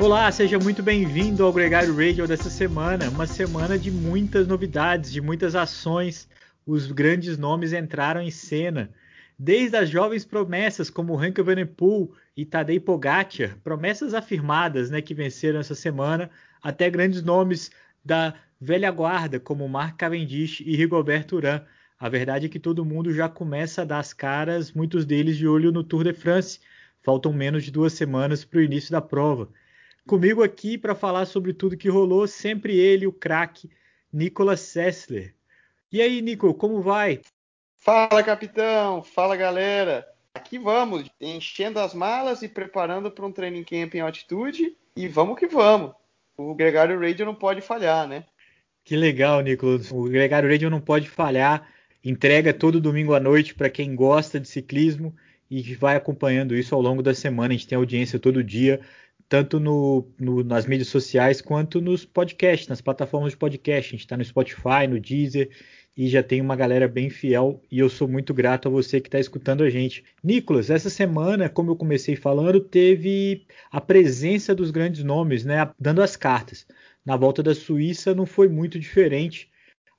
Olá, seja muito bem-vindo ao Gregário Radio dessa semana. Uma semana de muitas novidades, de muitas ações. Os grandes nomes entraram em cena. Desde as jovens promessas como Ranka Venepool e Tadej Pogacar, promessas afirmadas né, que venceram essa semana, até grandes nomes da velha guarda como Mark Cavendish e Rigoberto Urán. A verdade é que todo mundo já começa a dar as caras, muitos deles de olho no Tour de France. Faltam menos de duas semanas para o início da prova. Comigo aqui para falar sobre tudo que rolou, sempre ele, o craque Nicolas Sessler. E aí, Nico, como vai? Fala, capitão! Fala, galera! Aqui vamos, enchendo as malas e preparando para um training camp em altitude e vamos que vamos. O Gregário Radio não pode falhar, né? Que legal, Nicolas. O Gregário Radio não pode falhar. Entrega todo domingo à noite para quem gosta de ciclismo e vai acompanhando isso ao longo da semana. A gente tem audiência todo dia tanto no, no, nas mídias sociais quanto nos podcasts, nas plataformas de podcast. A gente está no Spotify, no Deezer e já tem uma galera bem fiel e eu sou muito grato a você que está escutando a gente. Nicolas, essa semana, como eu comecei falando, teve a presença dos grandes nomes, né, dando as cartas. Na volta da Suíça não foi muito diferente.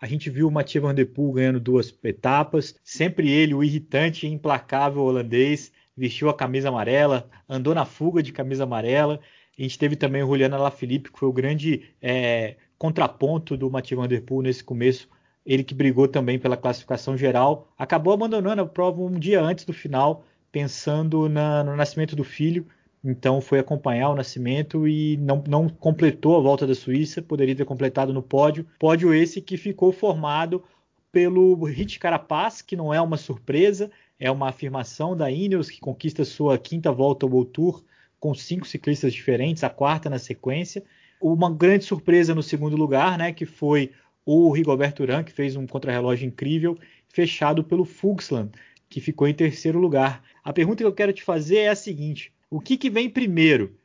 A gente viu o Mathieu Van Der Poel ganhando duas etapas, sempre ele, o irritante e implacável holandês, vestiu a camisa amarela, andou na fuga de camisa amarela. A gente teve também o Juliano Alaphilippe, que foi o grande é, contraponto do Mathieu Van Der Poel nesse começo. Ele que brigou também pela classificação geral, acabou abandonando a prova um dia antes do final, pensando na, no nascimento do filho. Então foi acompanhar o nascimento e não, não completou a volta da Suíça, poderia ter completado no pódio. Pódio esse que ficou formado pelo Hit Carapaz, que não é uma surpresa, é uma afirmação da Ineos que conquista sua quinta volta ao Tour com cinco ciclistas diferentes, a quarta na sequência. Uma grande surpresa no segundo lugar, né, que foi o Rigoberto Urán, que fez um contrarrelógio incrível, fechado pelo Fuxland, que ficou em terceiro lugar. A pergunta que eu quero te fazer é a seguinte: o que, que vem primeiro?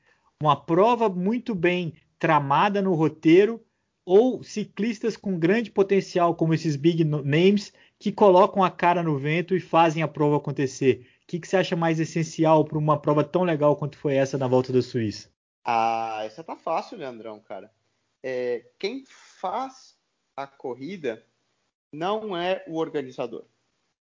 Uma prova muito bem tramada no roteiro ou ciclistas com grande potencial como esses big names que colocam a cara no vento e fazem a prova acontecer. O que, que você acha mais essencial para uma prova tão legal quanto foi essa na volta da Suíça? Ah, essa tá fácil, Leandrão, cara. É, quem faz a corrida não é o organizador.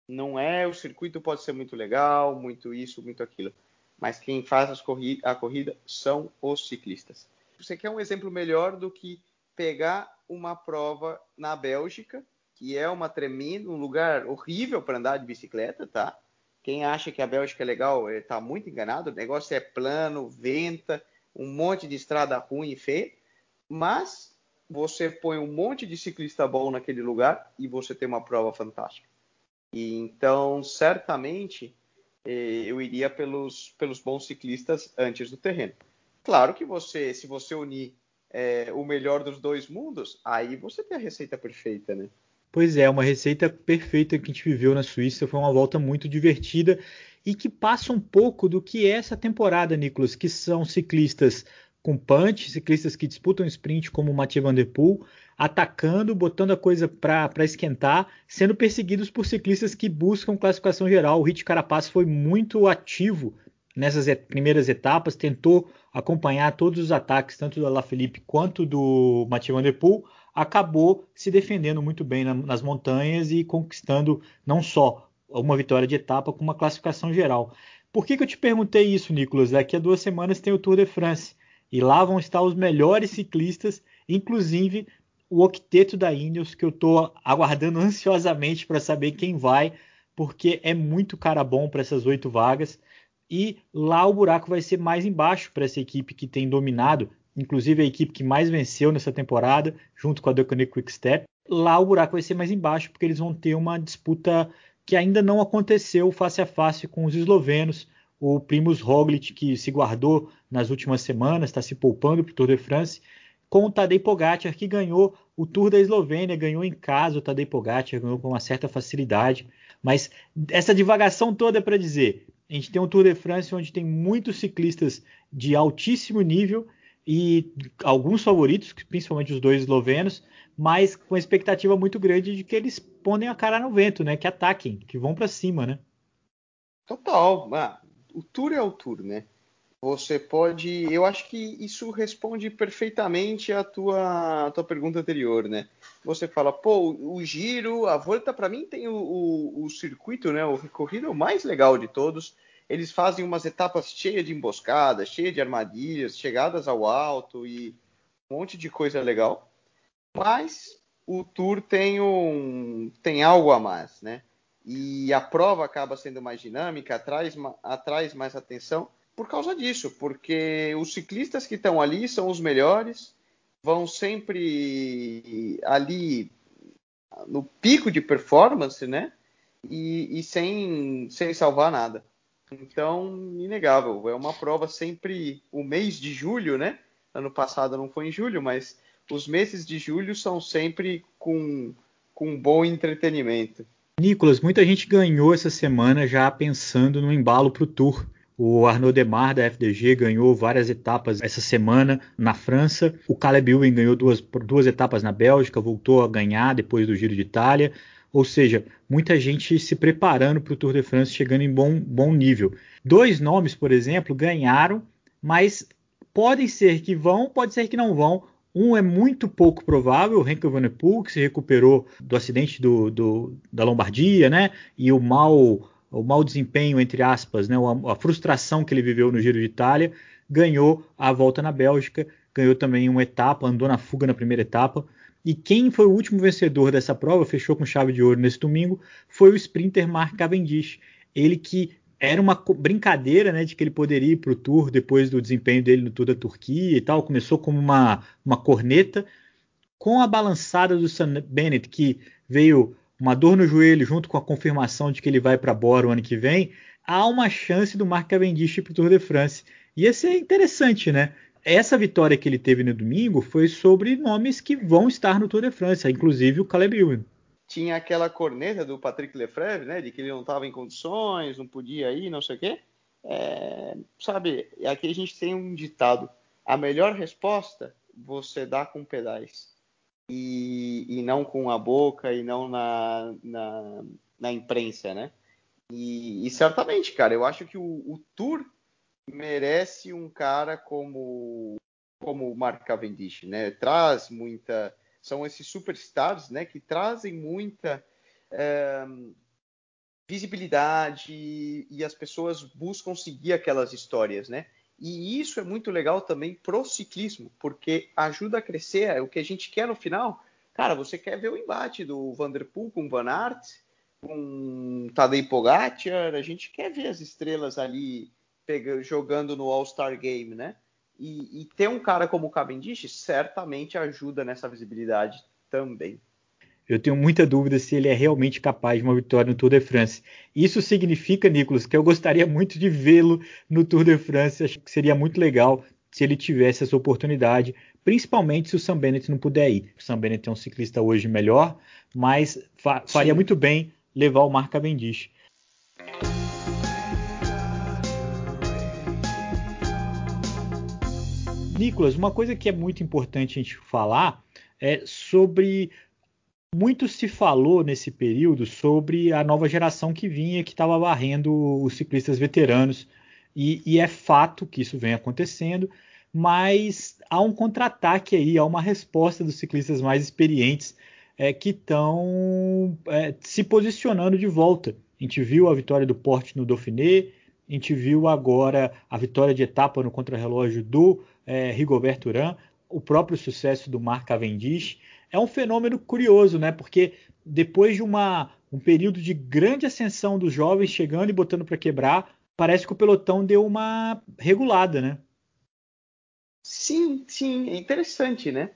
Não é o circuito pode ser muito legal, muito isso, muito aquilo. Mas quem faz corri a corrida são os ciclistas. Você quer um exemplo melhor do que pegar uma prova na Bélgica que é uma tremenda, um lugar horrível para andar de bicicleta, tá? Quem acha que a Bélgica é legal está muito enganado. O negócio é plano, venta, um monte de estrada ruim e feia. Mas você põe um monte de ciclista bom naquele lugar e você tem uma prova fantástica. E então, certamente, eh, eu iria pelos, pelos bons ciclistas antes do terreno. Claro que você, se você unir é, o melhor dos dois mundos, aí você tem a receita perfeita, né? Pois é, uma receita perfeita que a gente viveu na Suíça. Foi uma volta muito divertida e que passa um pouco do que é essa temporada, Nicolas, que são ciclistas com punch, ciclistas que disputam sprint como o Mathieu Van Der Poel, atacando, botando a coisa para esquentar, sendo perseguidos por ciclistas que buscam classificação geral. O Hit Carapaz foi muito ativo nessas et primeiras etapas, tentou acompanhar todos os ataques, tanto do Alaphilippe quanto do Mathieu Van Der Poel, acabou se defendendo muito bem na, nas montanhas e conquistando não só uma vitória de etapa, como uma classificação geral. Por que, que eu te perguntei isso, Nicolas? Daqui a duas semanas tem o Tour de France e lá vão estar os melhores ciclistas, inclusive o octeto da Ineos, que eu estou aguardando ansiosamente para saber quem vai, porque é muito cara bom para essas oito vagas. E lá o buraco vai ser mais embaixo para essa equipe que tem dominado inclusive a equipe que mais venceu nessa temporada, junto com a Deceuninck Quick Step. Lá o buraco vai ser mais embaixo, porque eles vão ter uma disputa que ainda não aconteceu face a face com os eslovenos. O Primus Roglic, que se guardou nas últimas semanas, está se poupando para o Tour de France, com o Tadej Pogacar, que ganhou o Tour da Eslovênia, ganhou em casa o Tadej Pogacar, ganhou com uma certa facilidade. Mas essa divagação toda é para dizer, a gente tem um Tour de France onde tem muitos ciclistas de altíssimo nível e alguns favoritos, principalmente os dois eslovenos, mas com expectativa muito grande de que eles ponem a cara no vento, né? Que ataquem, que vão para cima, né? Total. Ah, o Tour é o Tour, né? você pode. Eu acho que isso responde perfeitamente à tua, tua pergunta anterior, né? Você fala, pô, o giro, a volta, para mim tem o, o, o, circuito, né? O recorrido mais legal de todos. Eles fazem umas etapas cheias de emboscadas, cheias de armadilhas, chegadas ao alto e um monte de coisa legal. Mas o Tour tem, um, tem algo a mais, né? E a prova acaba sendo mais dinâmica, atrai, atrai mais atenção por causa disso, porque os ciclistas que estão ali são os melhores, vão sempre ali no pico de performance, né? E, e sem, sem salvar nada. Então, inegável. É uma prova sempre o mês de julho, né? Ano passado não foi em julho, mas os meses de julho são sempre com, com bom entretenimento. Nicolas, muita gente ganhou essa semana já pensando no embalo para o Tour. O Arnaud Demar da FDG ganhou várias etapas essa semana na França. O Caleb Ewan ganhou duas, duas etapas na Bélgica, voltou a ganhar depois do Giro de Itália. Ou seja, muita gente se preparando para o Tour de France, chegando em bom, bom nível. Dois nomes, por exemplo, ganharam, mas podem ser que vão, pode ser que não vão. Um é muito pouco provável, o Renko Evenepoel, que se recuperou do acidente do, do, da Lombardia, né? E o mal o mau desempenho, entre aspas, né, a, a, frustração que ele viveu no Giro de Itália, ganhou a volta na Bélgica, ganhou também uma etapa, andou na fuga na primeira etapa. E quem foi o último vencedor dessa prova, fechou com chave de ouro nesse domingo, foi o sprinter Mark Cavendish. Ele que era uma brincadeira né, de que ele poderia ir para o Tour depois do desempenho dele no Tour da Turquia e tal. Começou como uma, uma corneta. Com a balançada do Sam Bennett, que veio uma dor no joelho junto com a confirmação de que ele vai para Bora o ano que vem, há uma chance do Mark Cavendish para o Tour de France. E esse é interessante, né? Essa vitória que ele teve no domingo foi sobre nomes que vão estar no Tour de France, inclusive o Caleb Ewan. Tinha aquela corneta do Patrick Lefebvre, né? De que ele não estava em condições, não podia ir, não sei o quê. É, sabe, aqui a gente tem um ditado: a melhor resposta você dá com pedais e, e não com a boca e não na, na, na imprensa, né? E, e, certamente, cara, eu acho que o, o, Tour merece um cara como como o Mark Cavendish, né? Traz muita, são esses superstars, né? Que trazem muita é, visibilidade e as pessoas buscam seguir aquelas histórias, né? E isso é muito legal também pro ciclismo, porque ajuda a crescer é o que a gente quer no final. Cara, você quer ver o embate do Vanderpool com Van Aert, com Tadej Pogacar, a gente quer ver as estrelas ali pegando, jogando no All-Star Game, né? E, e ter um cara como o Cavendish certamente ajuda nessa visibilidade também. Eu tenho muita dúvida se ele é realmente capaz de uma vitória no Tour de France. Isso significa, Nicolas, que eu gostaria muito de vê-lo no Tour de France. Acho que seria muito legal se ele tivesse essa oportunidade, principalmente se o Sam Bennett não puder ir. O Sam Bennett é um ciclista hoje melhor, mas fa faria muito bem levar o Mark Cavendish. Nicolas, uma coisa que é muito importante a gente falar é sobre muito se falou nesse período sobre a nova geração que vinha, que estava varrendo os ciclistas veteranos, e, e, é fato que isso vem acontecendo, mas há um contra-ataque aí, há uma resposta dos ciclistas mais experientes é, que estão é, se posicionando de volta. A gente viu a vitória do Porte no Dauphiné, a gente viu agora a vitória de etapa no contrarrelógio do é, Rigoberto o próprio sucesso do Mark Cavendish é um fenômeno curioso, né? Porque depois de uma, um período de grande ascensão dos jovens chegando e botando para quebrar, parece que o pelotão deu uma regulada, né? Sim, sim, é interessante, né?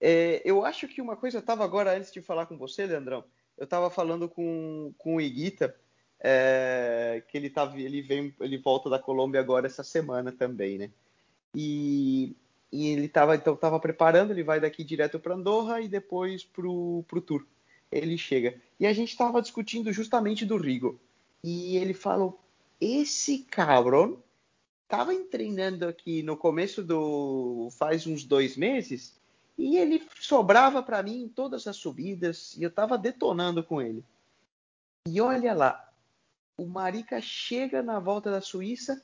É, eu acho que uma coisa, estava agora, antes de falar com você, Leandrão, eu estava falando com, com o Iguita, é, que ele, tá, ele, vem, ele volta da Colômbia agora essa semana também, né? E e ele estava então tava preparando, ele vai daqui direto para Andorra e depois pro pro Tour. Ele chega. E a gente estava discutindo justamente do Rigo. E ele falou: "Esse cabrão estava treinando aqui no começo do faz uns dois meses e ele sobrava para mim em todas as subidas e eu estava detonando com ele. E olha lá, o Marica chega na volta da Suíça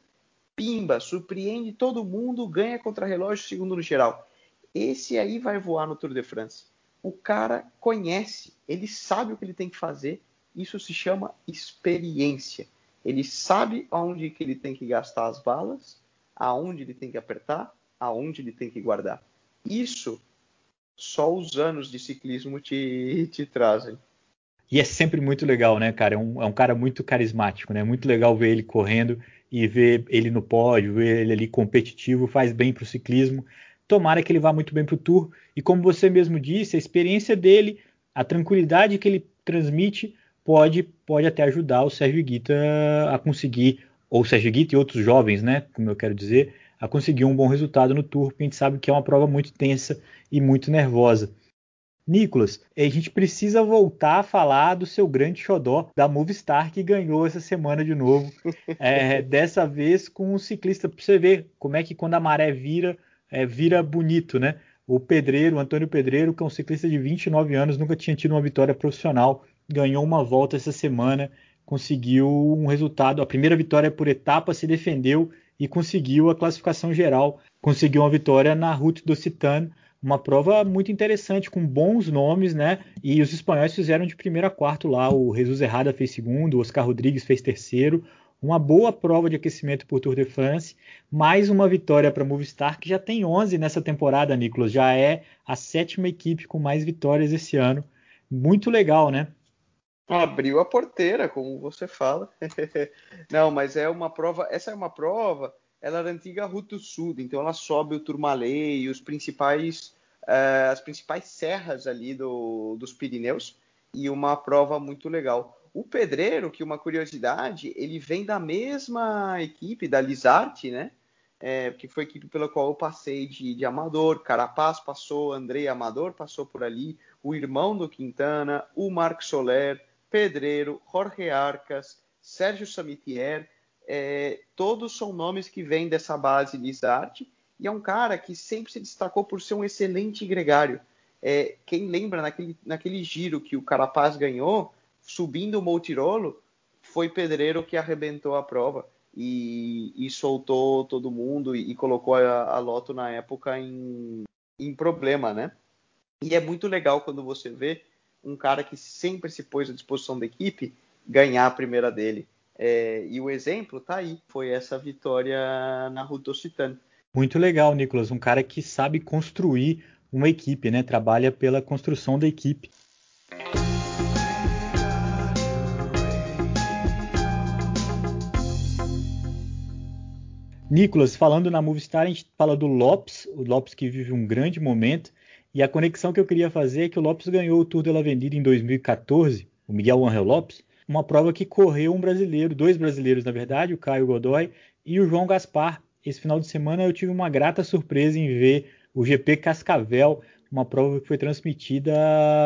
pimba, surpreende todo mundo, ganha contra relógio segundo no geral. Esse aí vai voar no Tour de France. O cara conhece, ele sabe o que ele tem que fazer. Isso se chama experiência. Ele sabe aonde que ele tem que gastar as balas, aonde ele tem que apertar, aonde ele tem que guardar. Isso só os anos de ciclismo te, te trazem. E é sempre muito legal, né, cara? É um, é um, cara muito carismático, né? Muito legal ver ele correndo e ver ele no pódio, ver ele ali competitivo, faz bem para o ciclismo. Tomara que ele vá muito bem para o Tour. E como você mesmo disse, a experiência dele, a tranquilidade que ele transmite, pode, pode até ajudar o Sérgio Guita a conseguir, ou o Sérgio Guita e outros jovens, né? Como eu quero dizer, a conseguir um bom resultado no Tour, porque a gente sabe que é uma prova muito tensa e muito nervosa. Nicolas, a gente precisa voltar a falar do seu grande xodó da Movistar que ganhou essa semana de novo. É, dessa vez com um ciclista, para você ver como é que quando a maré vira, é, vira bonito, né? O Pedreiro, o Antônio Pedreiro, que é um ciclista de 29 anos, nunca tinha tido uma vitória profissional, ganhou uma volta essa semana, conseguiu um resultado. A primeira vitória por etapa, se defendeu e conseguiu a classificação geral, conseguiu uma vitória na Route do Citano, uma prova muito interessante, com bons nomes, né? E os espanhóis fizeram de primeiro a quarto lá. O Jesus Errada fez segundo, o Oscar Rodrigues fez terceiro. Uma boa prova de aquecimento por Tour de France. Mais uma vitória para a Movistar, que já tem 11 nessa temporada, Nicolas. Já é a sétima equipe com mais vitórias esse ano. Muito legal, né? Abriu a porteira, como você fala. Não, mas é uma prova. Essa é uma prova ela era antiga Ruta Sul, então ela sobe o Turmalei, os principais, uh, as principais serras ali do, dos Pirineus, e uma prova muito legal. O Pedreiro, que uma curiosidade, ele vem da mesma equipe, da Lizarte, né? É, que foi a equipe pela qual eu passei de, de Amador, Carapaz passou, André Amador passou por ali, o irmão do Quintana, o Marc Soler, Pedreiro, Jorge Arcas, Sérgio Samitier, é, todos são nomes que vêm dessa base arte e é um cara que sempre se destacou por ser um excelente gregário. É, quem lembra naquele, naquele giro que o Carapaz ganhou, subindo o Montirolo, foi Pedreiro que arrebentou a prova e, e soltou todo mundo e, e colocou a, a, Loto na época em, em problema, né? E é muito legal quando você vê um cara que sempre se pôs à disposição da equipe ganhar a primeira dele. É, e o exemplo tá aí, foi essa vitória na Ruta Occitane. Muito legal, Nicolas, um cara que sabe construir uma equipe, né? Trabalha pela construção da equipe. Nicolas, falando na Movistar, a gente fala do Lopes, o Lopes que vive um grande momento, e a conexão que eu queria fazer é que o Lopes ganhou o Tour de la Avenida em 2014, o Miguel Angel Lopes, uma prova que correu um brasileiro, dois brasileiros na verdade, o Caio Godoy e o João Gaspar. Esse final de semana eu tive uma grata surpresa em ver o GP Cascavel, uma prova que foi transmitida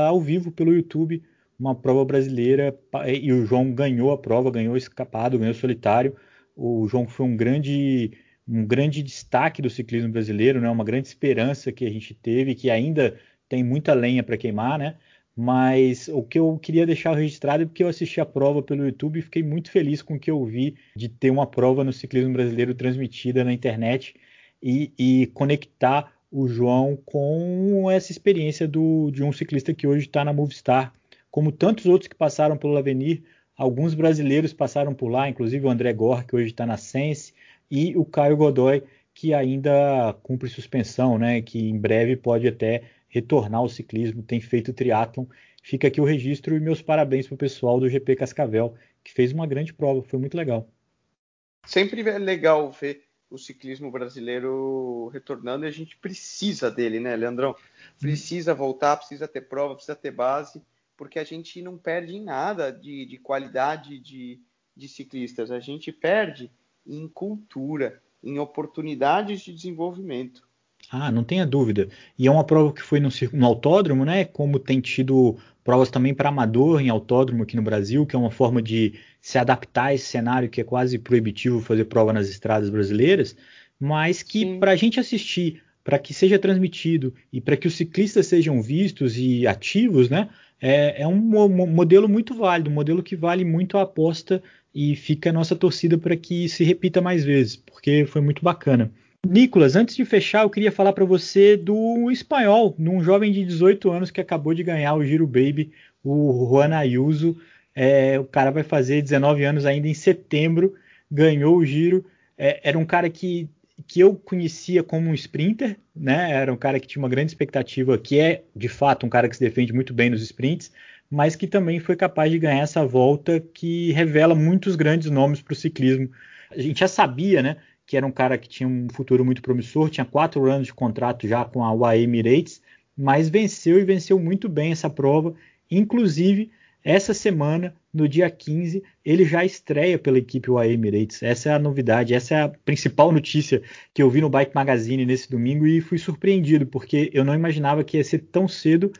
ao vivo pelo YouTube, uma prova brasileira, e o João ganhou a prova, ganhou escapado, ganhou solitário. O João foi um grande um grande destaque do ciclismo brasileiro, né? uma grande esperança que a gente teve, que ainda tem muita lenha para queimar, né? Mas o que eu queria deixar registrado é porque eu assisti a prova pelo YouTube e fiquei muito feliz com o que eu vi de ter uma prova no ciclismo brasileiro transmitida na internet e, e conectar o João com essa experiência do, de um ciclista que hoje está na Movistar, como tantos outros que passaram pelo Avenir. Alguns brasileiros passaram por lá, inclusive o André Gor, que hoje está na Sense, e o Caio Godoy, que ainda cumpre suspensão, né, que em breve pode até retornar ao ciclismo, tem feito triatlon. Fica aqui o registro e meus parabéns para o pessoal do GP Cascavel, que fez uma grande prova, foi muito legal. Sempre é legal ver o ciclismo brasileiro retornando e a gente precisa dele, né, Leandrão? Precisa voltar, precisa ter prova, precisa ter base, porque a gente não perde em nada de, de qualidade de, de ciclistas, a gente perde em cultura, em oportunidades de desenvolvimento. Ah, não tenha dúvida. E é uma prova que foi no, no autódromo, né? Como tem tido provas também para amador em autódromo aqui no Brasil, que é uma forma de se adaptar a esse cenário que é quase proibitivo fazer prova nas estradas brasileiras, mas que para a gente assistir, para que seja transmitido e para que os ciclistas sejam vistos e ativos, né? É, é um, um modelo muito válido, um modelo que vale muito a aposta e fica a nossa torcida para que se repita mais vezes, porque foi muito bacana. Nicolas, antes de fechar, eu queria falar para você do espanhol, num jovem de 18 anos que acabou de ganhar o Giro Baby, o Juan Ayuso. É, o cara vai fazer 19 anos ainda em setembro, ganhou o Giro. É, era um cara que, que eu conhecia como um sprinter, né? Era um cara que tinha uma grande expectativa, que é de fato um cara que se defende muito bem nos sprints, mas que também foi capaz de ganhar essa volta que revela muitos grandes nomes para o ciclismo. A gente já sabia, né? Que era um cara que tinha um futuro muito promissor, tinha quatro anos de contrato já com a UAE Emirates, mas venceu e venceu muito bem essa prova. Inclusive, essa semana, no dia 15, ele já estreia pela equipe UAE Emirates. Essa é a novidade, essa é a principal notícia que eu vi no Bike Magazine nesse domingo e fui surpreendido, porque eu não imaginava que ia ser tão cedo,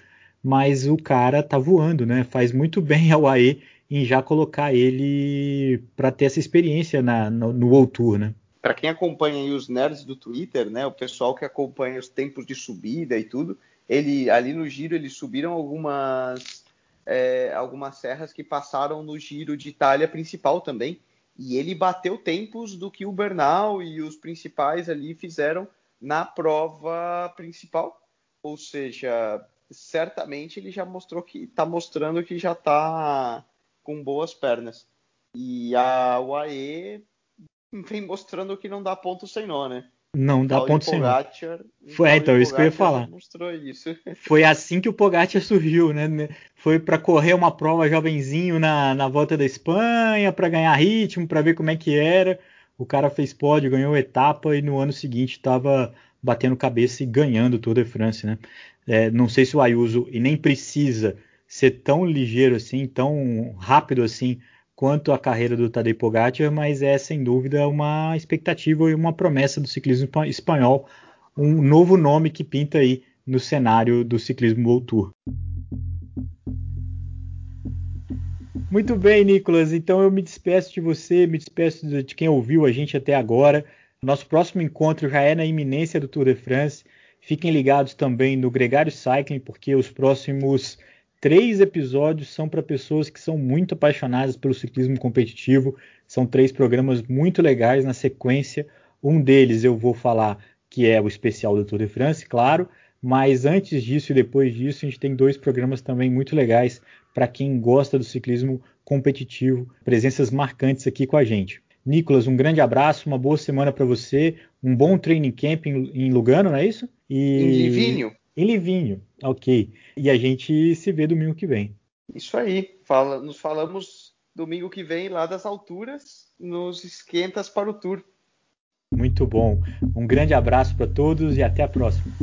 mas o cara tá voando, né? Faz muito bem a UAE em já colocar ele para ter essa experiência na, no, no World Tour, né? Para quem acompanha os nerds do Twitter, né, o pessoal que acompanha os tempos de subida e tudo, ele ali no giro eles subiram algumas é, algumas serras que passaram no giro de Itália principal também, e ele bateu tempos do que o Bernal e os principais ali fizeram na prova principal, ou seja, certamente ele já mostrou que está mostrando que já está com boas pernas. E a UAE vem mostrando que não dá ponto sem nó, né? Não dá ponto sem nó. Foi, é, então, isso que eu ia falar. Mostrou isso. Foi assim que o Pogacar surgiu, né? Foi para correr uma prova jovenzinho na, na volta da Espanha, para ganhar ritmo, para ver como é que era. O cara fez pódio, ganhou etapa e no ano seguinte estava batendo cabeça e ganhando o Tour de France, né? É, não sei se o Ayuso e nem precisa ser tão ligeiro assim, tão rápido assim quanto à carreira do Tadej Pogacar, mas é sem dúvida uma expectativa e uma promessa do ciclismo espanhol, um novo nome que pinta aí no cenário do ciclismo World Tour. Muito bem, Nicolas. Então eu me despeço de você, me despeço de quem ouviu a gente até agora. Nosso próximo encontro já é na iminência do Tour de France. Fiquem ligados também no Gregário Cycling, porque os próximos três episódios são para pessoas que são muito apaixonadas pelo ciclismo competitivo. São três programas muito legais na sequência. Um deles eu vou falar que é o especial do Tour de France, claro. Mas antes disso e depois disso, a gente tem dois programas também muito legais para quem gosta do ciclismo competitivo, presenças marcantes aqui com a gente. Nicolas, um grande abraço, uma boa semana para você, um bom training camp em Lugano, não é isso? E... Em Livinho em Livinho. Ok. E a gente se vê domingo que vem. Isso aí. Fala, nos falamos domingo que vem lá das alturas, nos esquentas para o tour. Muito bom. Um grande abraço para todos e até a próxima.